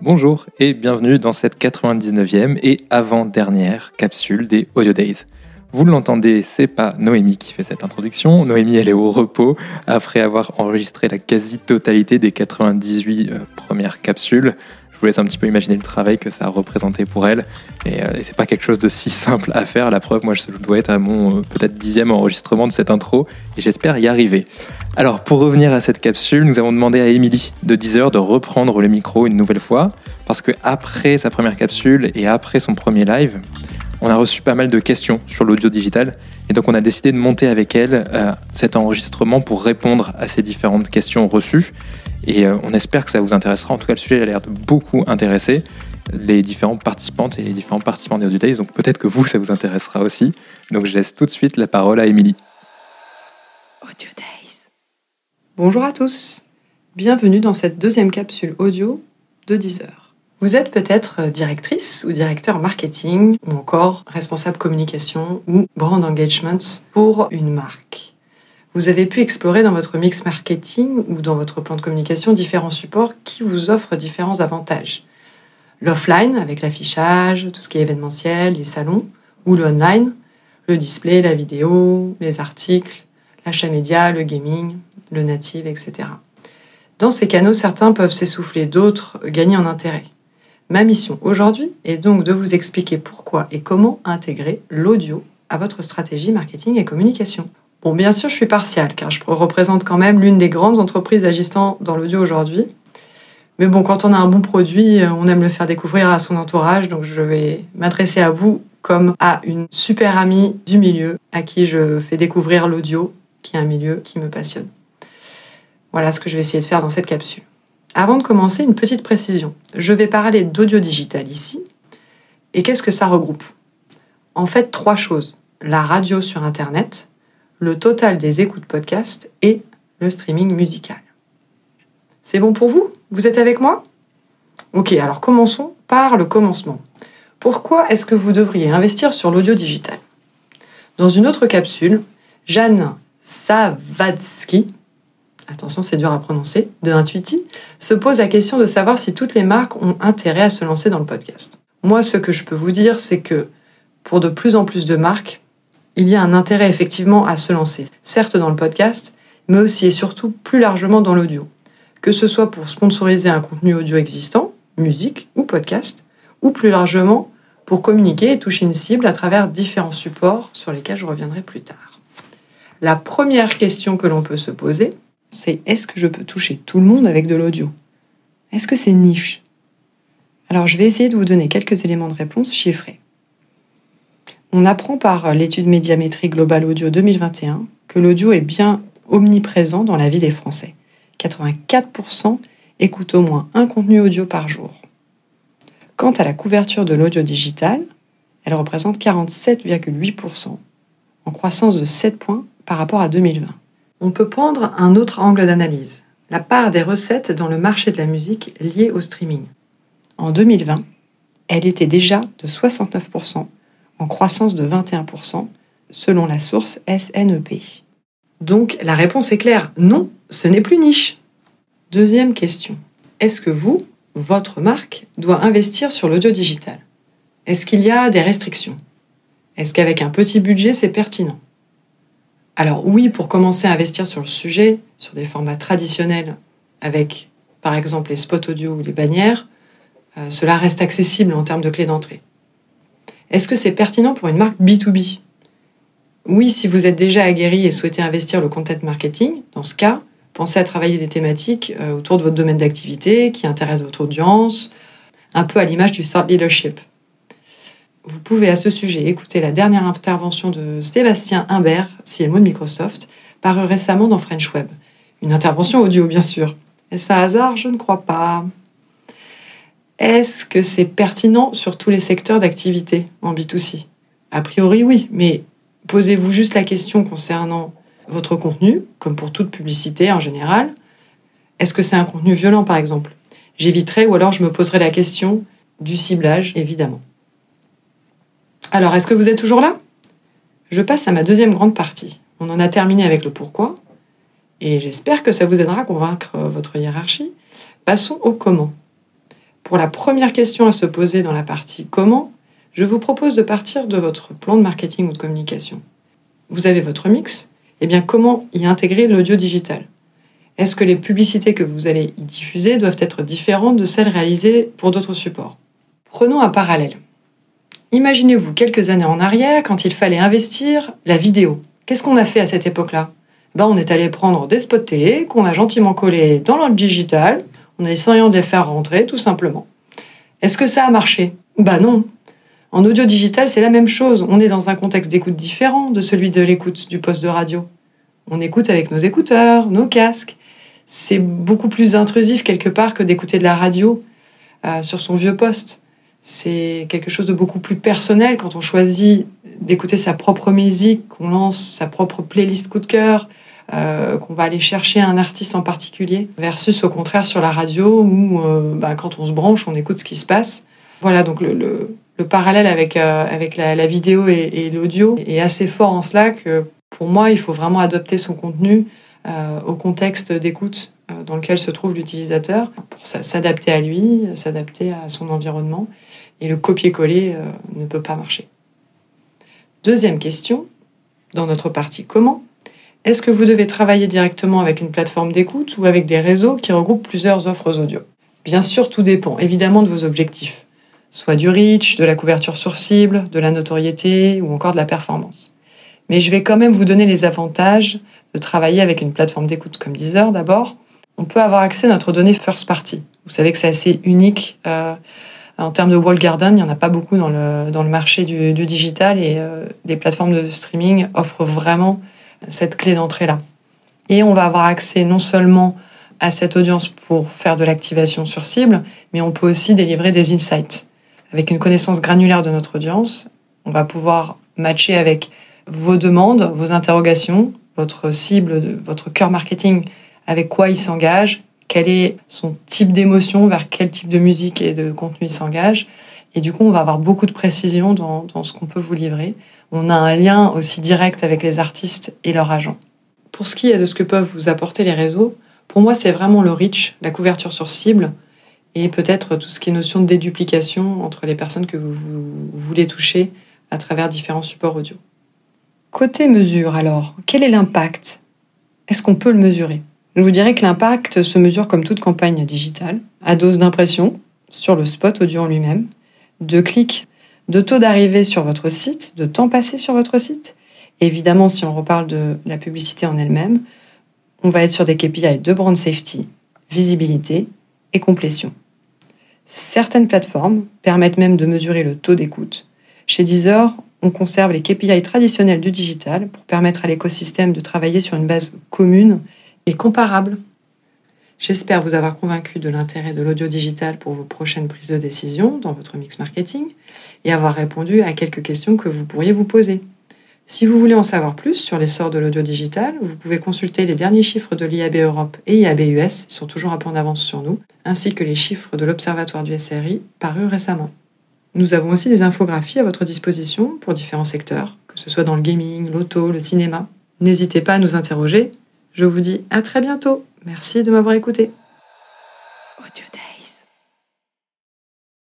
Bonjour et bienvenue dans cette 99e et avant-dernière capsule des Audio Days. Vous l'entendez, c'est pas Noémie qui fait cette introduction. Noémie, elle est au repos après avoir enregistré la quasi-totalité des 98 euh, premières capsules. Je vous laisse un petit peu imaginer le travail que ça a représenté pour elle. Et, euh, et c'est pas quelque chose de si simple à faire. La preuve, moi, je dois être à mon euh, peut-être dixième enregistrement de cette intro et j'espère y arriver. Alors, pour revenir à cette capsule, nous avons demandé à Émilie de Deezer de reprendre le micro une nouvelle fois parce que après sa première capsule et après son premier live, on a reçu pas mal de questions sur l'audio digital et donc on a décidé de monter avec elle euh, cet enregistrement pour répondre à ces différentes questions reçues. Et euh, on espère que ça vous intéressera. En tout cas, le sujet a l'air de beaucoup intéresser les différentes participantes et les différents participants des Audio Days. Donc peut-être que vous, ça vous intéressera aussi. Donc je laisse tout de suite la parole à Émilie. Audio Days. Bonjour à tous. Bienvenue dans cette deuxième capsule audio de 10 heures. Vous êtes peut-être directrice ou directeur marketing ou encore responsable communication ou brand engagement pour une marque. Vous avez pu explorer dans votre mix marketing ou dans votre plan de communication différents supports qui vous offrent différents avantages. L'offline avec l'affichage, tout ce qui est événementiel, les salons, ou le online, le display, la vidéo, les articles, l'achat média, le gaming, le native, etc. Dans ces canaux, certains peuvent s'essouffler, d'autres gagner en intérêt. Ma mission aujourd'hui est donc de vous expliquer pourquoi et comment intégrer l'audio à votre stratégie marketing et communication. Bon, bien sûr, je suis partiale, car je représente quand même l'une des grandes entreprises agissant dans l'audio aujourd'hui. Mais bon, quand on a un bon produit, on aime le faire découvrir à son entourage, donc je vais m'adresser à vous comme à une super amie du milieu à qui je fais découvrir l'audio, qui est un milieu qui me passionne. Voilà ce que je vais essayer de faire dans cette capsule. Avant de commencer, une petite précision. Je vais parler d'audio digital ici. Et qu'est-ce que ça regroupe? En fait, trois choses. La radio sur Internet, le total des écoutes podcast et le streaming musical. C'est bon pour vous? Vous êtes avec moi? Ok, alors commençons par le commencement. Pourquoi est-ce que vous devriez investir sur l'audio digital? Dans une autre capsule, Jeanne Savadsky, attention c'est dur à prononcer, de Intuiti, se pose la question de savoir si toutes les marques ont intérêt à se lancer dans le podcast. Moi, ce que je peux vous dire, c'est que pour de plus en plus de marques, il y a un intérêt effectivement à se lancer, certes dans le podcast, mais aussi et surtout plus largement dans l'audio. Que ce soit pour sponsoriser un contenu audio existant, musique ou podcast, ou plus largement pour communiquer et toucher une cible à travers différents supports sur lesquels je reviendrai plus tard. La première question que l'on peut se poser, c'est est-ce que je peux toucher tout le monde avec de l'audio? Est-ce que c'est niche? Alors je vais essayer de vous donner quelques éléments de réponse chiffrés. On apprend par l'étude médiamétrie globale audio 2021 que l'audio est bien omniprésent dans la vie des Français. 84% écoutent au moins un contenu audio par jour. Quant à la couverture de l'audio digital, elle représente 47,8%, en croissance de 7 points par rapport à 2020. On peut prendre un autre angle d'analyse, la part des recettes dans le marché de la musique liée au streaming. En 2020, elle était déjà de 69%, en croissance de 21% selon la source SNEP. Donc la réponse est claire, non, ce n'est plus niche. Deuxième question, est-ce que vous, votre marque, doit investir sur l'audio digital? Est-ce qu'il y a des restrictions? Est-ce qu'avec un petit budget, c'est pertinent? Alors oui, pour commencer à investir sur le sujet, sur des formats traditionnels, avec par exemple les spots audio ou les bannières, euh, cela reste accessible en termes de clé d'entrée. Est-ce que c'est pertinent pour une marque B2B Oui, si vous êtes déjà aguerri et souhaitez investir le content marketing, dans ce cas, pensez à travailler des thématiques euh, autour de votre domaine d'activité qui intéressent votre audience, un peu à l'image du thought leadership. Vous pouvez à ce sujet écouter la dernière intervention de Sébastien Imbert, CMO de Microsoft, parue récemment dans French Web. Une intervention audio, bien sûr. Est-ce un hasard Je ne crois pas. Est-ce que c'est pertinent sur tous les secteurs d'activité en B2C A priori, oui, mais posez-vous juste la question concernant votre contenu, comme pour toute publicité en général. Est-ce que c'est un contenu violent, par exemple? J'éviterai ou alors je me poserai la question du ciblage, évidemment. Alors, est-ce que vous êtes toujours là? Je passe à ma deuxième grande partie. On en a terminé avec le pourquoi, et j'espère que ça vous aidera à convaincre votre hiérarchie. Passons au comment. Pour la première question à se poser dans la partie comment, je vous propose de partir de votre plan de marketing ou de communication. Vous avez votre mix, et eh bien comment y intégrer l'audio digital? Est-ce que les publicités que vous allez y diffuser doivent être différentes de celles réalisées pour d'autres supports? Prenons un parallèle. Imaginez-vous quelques années en arrière quand il fallait investir la vidéo. Qu'est-ce qu'on a fait à cette époque-là? Ben, On est allé prendre des spots télé qu'on a gentiment collés dans le digital, on a essayé de les faire rentrer tout simplement. Est-ce que ça a marché? Bah non. En audio digital, c'est la même chose. On est dans un contexte d'écoute différent de celui de l'écoute du poste de radio. On écoute avec nos écouteurs, nos casques. C'est beaucoup plus intrusif quelque part que d'écouter de la radio euh, sur son vieux poste c'est quelque chose de beaucoup plus personnel quand on choisit d'écouter sa propre musique, qu'on lance sa propre playlist coup de cœur, euh, qu'on va aller chercher un artiste en particulier, versus au contraire sur la radio où euh, bah, quand on se branche, on écoute ce qui se passe. Voilà, donc le, le, le parallèle avec, euh, avec la, vidéo et, et l'audio est assez fort en cela que pour moi, il faut vraiment adopter son contenu au contexte d'écoute dans lequel se trouve l'utilisateur pour s'adapter à lui, s'adapter à son environnement et le copier-coller euh, ne peut pas marcher. Deuxième question, dans notre partie comment, est-ce que vous devez travailler directement avec une plateforme d'écoute ou avec des réseaux qui regroupent plusieurs offres audio? Bien sûr, tout dépend évidemment de vos objectifs, soit du reach, de la couverture sur cible, de la notoriété ou encore de la performance. Mais je vais quand même vous donner les avantages de travailler avec une plateforme d'écoute comme Deezer d'abord. On peut avoir accès à notre donnée first party. Vous savez que c'est assez unique. Euh, en termes de wall garden, il n'y en a pas beaucoup dans le, dans le marché du, du digital et euh, les plateformes de streaming offrent vraiment cette clé d'entrée-là. Et on va avoir accès non seulement à cette audience pour faire de l'activation sur cible, mais on peut aussi délivrer des insights. Avec une connaissance granulaire de notre audience, on va pouvoir matcher avec vos demandes, vos interrogations, votre cible, votre cœur marketing, avec quoi il s'engage, quel est son type d'émotion, vers quel type de musique et de contenu il s'engage. Et du coup, on va avoir beaucoup de précision dans, ce qu'on peut vous livrer. On a un lien aussi direct avec les artistes et leurs agents. Pour ce qui est de ce que peuvent vous apporter les réseaux, pour moi, c'est vraiment le reach, la couverture sur cible, et peut-être tout ce qui est notion de déduplication entre les personnes que vous voulez toucher à travers différents supports audio. Côté mesure, alors, quel est l'impact? Est-ce qu'on peut le mesurer? Je vous dirais que l'impact se mesure comme toute campagne digitale, à dose d'impression sur le spot audio en lui-même, de clics, de taux d'arrivée sur votre site, de temps passé sur votre site. évidemment, si on reparle de la publicité en elle-même, on va être sur des KPI de brand safety, visibilité et complétion. Certaines plateformes permettent même de mesurer le taux d'écoute. Chez Deezer, on conserve les KPI traditionnels du digital pour permettre à l'écosystème de travailler sur une base commune comparable. J'espère vous avoir convaincu de l'intérêt de l'audio digital pour vos prochaines prises de décision dans votre mix marketing et avoir répondu à quelques questions que vous pourriez vous poser. Si vous voulez en savoir plus sur l'essor de l'audio digital, vous pouvez consulter les derniers chiffres de l'IAB Europe et IAB US, ils sont toujours un peu en avance sur nous, ainsi que les chiffres de l'Observatoire du SRI parus récemment. Nous avons aussi des infographies à votre disposition pour différents secteurs, que ce soit dans le gaming, l'auto, le cinéma. N'hésitez pas à nous interroger je vous dis à très bientôt. Merci de m'avoir écouté.